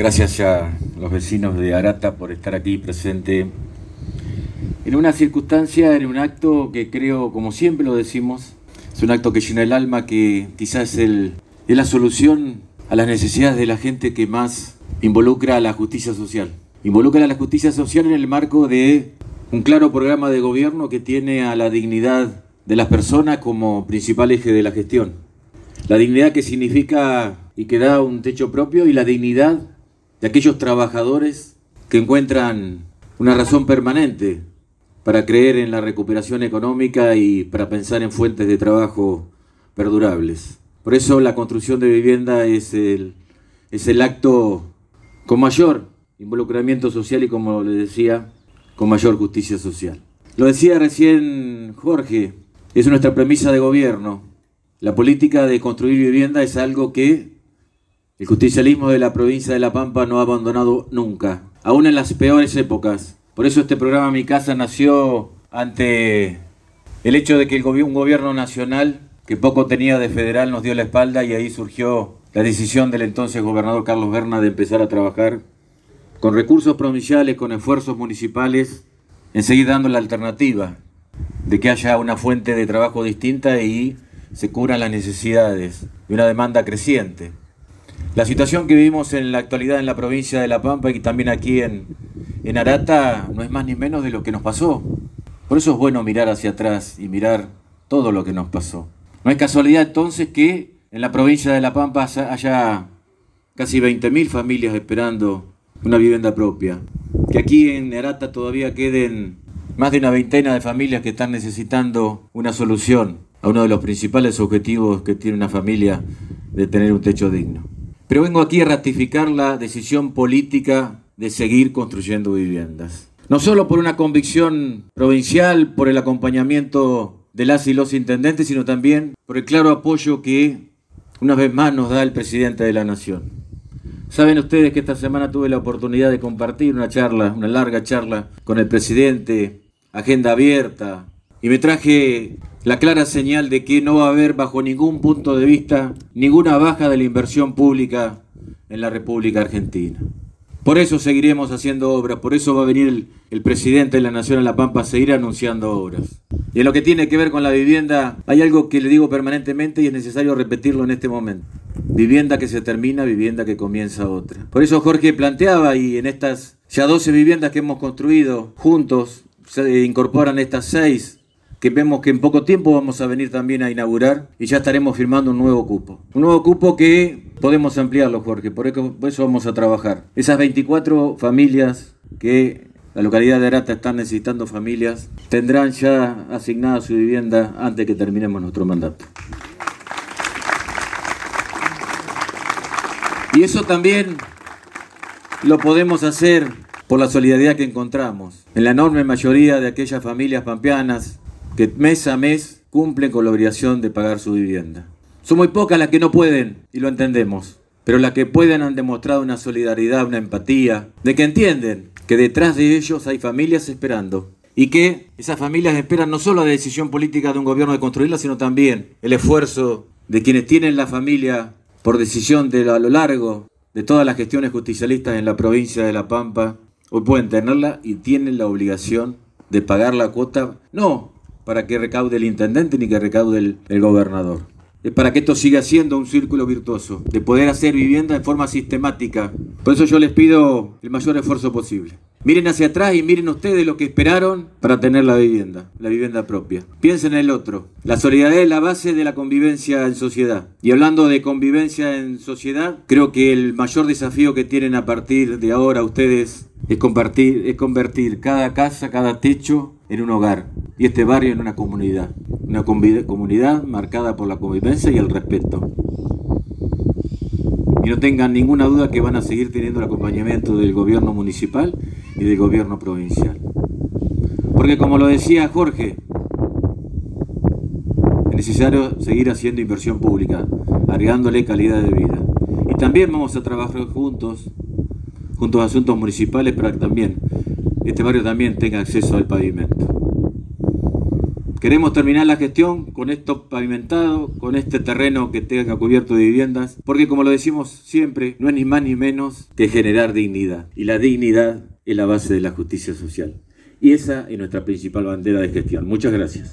Gracias a los vecinos de Arata por estar aquí presente en una circunstancia, en un acto que creo, como siempre lo decimos, es un acto que llena el alma, que quizás es, el, es la solución a las necesidades de la gente que más involucra a la justicia social. Involucra a la justicia social en el marco de un claro programa de gobierno que tiene a la dignidad de las personas como principal eje de la gestión. La dignidad que significa y que da un techo propio y la dignidad de aquellos trabajadores que encuentran una razón permanente para creer en la recuperación económica y para pensar en fuentes de trabajo perdurables. Por eso la construcción de vivienda es el, es el acto con mayor involucramiento social y, como le decía, con mayor justicia social. Lo decía recién Jorge, es nuestra premisa de gobierno. La política de construir vivienda es algo que el justicialismo de la provincia de La Pampa no ha abandonado nunca, aún en las peores épocas. Por eso este programa Mi Casa nació ante el hecho de que un gobierno nacional que poco tenía de federal nos dio la espalda y ahí surgió la decisión del entonces gobernador Carlos Berna de empezar a trabajar con recursos provinciales, con esfuerzos municipales, en seguir dando la alternativa de que haya una fuente de trabajo distinta y se cubran las necesidades de una demanda creciente. La situación que vivimos en la actualidad en la provincia de La Pampa y también aquí en, en Arata no es más ni menos de lo que nos pasó. Por eso es bueno mirar hacia atrás y mirar todo lo que nos pasó. No es casualidad entonces que en la provincia de La Pampa haya casi 20.000 familias esperando una vivienda propia. Que aquí en Arata todavía queden más de una veintena de familias que están necesitando una solución a uno de los principales objetivos que tiene una familia de tener un techo digno. Pero vengo aquí a ratificar la decisión política de seguir construyendo viviendas. No solo por una convicción provincial, por el acompañamiento de las y los intendentes, sino también por el claro apoyo que una vez más nos da el presidente de la Nación. Saben ustedes que esta semana tuve la oportunidad de compartir una charla, una larga charla con el presidente, agenda abierta, y me traje la clara señal de que no va a haber bajo ningún punto de vista ninguna baja de la inversión pública en la República Argentina. Por eso seguiremos haciendo obras, por eso va a venir el, presidente de la Nación a La Pampa a seguir anunciando obras. Y en lo que tiene que ver con la vivienda, hay algo que le digo permanentemente y es necesario repetirlo en este momento. Vivienda que se termina, vivienda que comienza otra. Por eso Jorge planteaba y en estas ya 12 viviendas que hemos construido juntos se incorporan estas 6 que vemos que en poco tiempo vamos a venir también a inaugurar y ya estaremos firmando un nuevo cupo. Un nuevo cupo que podemos ampliarlo, Jorge, por eso vamos a trabajar. Esas 24 familias que la localidad de Arata están necesitando familias, tendrán ya asignada su vivienda antes que terminemos nuestro mandato. Y eso también lo podemos hacer por la solidaridad que encontramos en la enorme mayoría de aquellas familias pampeanas que mes a mes cumplen con la obligación de pagar su vivienda. Son muy pocas las que no pueden, y lo entendemos, pero las que pueden han demostrado una solidaridad, una empatía, de que entienden que detrás de ellos hay familias esperando y que esas familias esperan no solo la decisión política de un gobierno de construirla, sino también el esfuerzo de quienes tienen la familia por decisión de a lo largo de todas las gestiones justicialistas en la provincia de La Pampa, hoy pueden tenerla y tienen la obligación de pagar la cuota, no para que recaude el intendente ni que recaude el, gobernador. Es para que esto siga siendo un círculo virtuoso, de poder hacer vivienda de forma sistemática. Por eso yo les pido el mayor esfuerzo posible. Miren hacia atrás y miren ustedes lo que esperaron para tener la vivienda, la vivienda propia. Piensen en el otro. La solidaridad es la base de la convivencia en sociedad. Y hablando de convivencia en sociedad, creo que el mayor desafío que tienen a partir de ahora ustedes es, es convertir cada casa, cada techo en un hogar y este barrio en una comunidad. Una comunidad marcada por la convivencia y el respeto. Y no tengan ninguna duda que van a seguir teniendo el acompañamiento del gobierno municipal y del gobierno provincial. Porque como lo decía Jorge, es necesario seguir haciendo inversión pública, agregándole calidad de vida. Y también vamos a trabajar juntos, juntos a asuntos municipales, para que también este barrio también tenga acceso al pavimento. Queremos terminar la gestión con esto pavimentado, con este terreno que tenga cubierto de viviendas, porque como lo decimos siempre, no es ni más ni menos que generar dignidad. Y la dignidad es la base de la justicia social. Y esa es nuestra principal bandera de gestión. Muchas gracias.